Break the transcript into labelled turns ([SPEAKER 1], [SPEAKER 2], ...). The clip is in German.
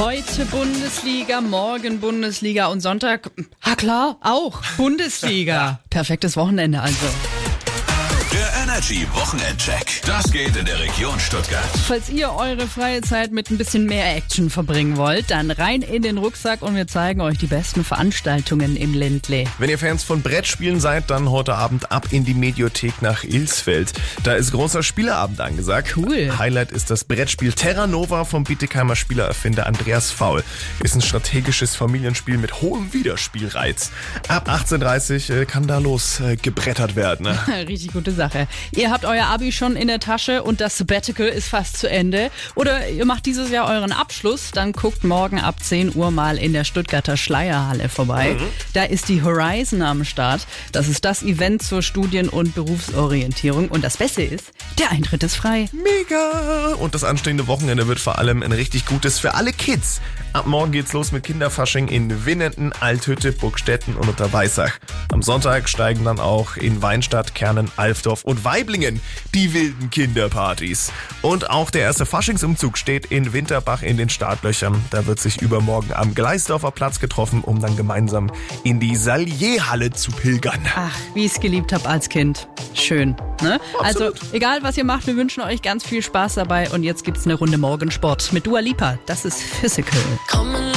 [SPEAKER 1] Heute Bundesliga, morgen Bundesliga und Sonntag, ha klar, auch Bundesliga. Perfektes Wochenende also.
[SPEAKER 2] Der Energy Wochenendcheck. Das geht in der Region Stuttgart.
[SPEAKER 1] Falls ihr eure freie Zeit mit ein bisschen mehr Action verbringen wollt, dann rein in den Rucksack und wir zeigen euch die besten Veranstaltungen im Ländle.
[SPEAKER 3] Wenn ihr Fans von Brettspielen seid, dann heute Abend ab in die Mediothek nach Ilsfeld. Da ist großer Spieleabend angesagt.
[SPEAKER 1] Cool.
[SPEAKER 3] Highlight ist das Brettspiel Terra Nova vom Bietigheimer Spielererfinder Andreas Faul. Ist ein strategisches Familienspiel mit hohem Wiederspielreiz. Ab 18.30 Uhr kann da los äh, gebrettert werden. Ne?
[SPEAKER 1] Richtig gute Sache. Ihr habt euer Abi schon in der Tasche und das Sabbatical ist fast zu Ende. Oder ihr macht dieses Jahr euren Abschluss, dann guckt morgen ab 10 Uhr mal in der Stuttgarter Schleierhalle vorbei. Da ist die Horizon am Start. Das ist das Event zur Studien- und Berufsorientierung. Und das Beste ist, der Eintritt ist frei.
[SPEAKER 3] Mega! Und das anstehende Wochenende wird vor allem ein richtig gutes für alle Kids. Ab morgen geht's los mit Kinderfasching in Winnenden, Althütte, Burgstetten und Unterweissach. Am Sonntag steigen dann auch in Weinstadt, Kernen, Alfdorf und Weiblingen die wilden Kinderpartys. Und auch der erste Faschingsumzug steht in Winterbach in den Startlöchern. Da wird sich übermorgen am Gleisdorfer Platz getroffen, um dann gemeinsam in die Salierhalle zu pilgern.
[SPEAKER 1] Ach, wie ich es geliebt habe als Kind. Schön, ne? Also, egal was ihr macht, wir wünschen euch ganz viel Spaß dabei. Und jetzt gibt's eine Runde Morgensport mit Dua Lipa. Das ist Physical.
[SPEAKER 4] Coming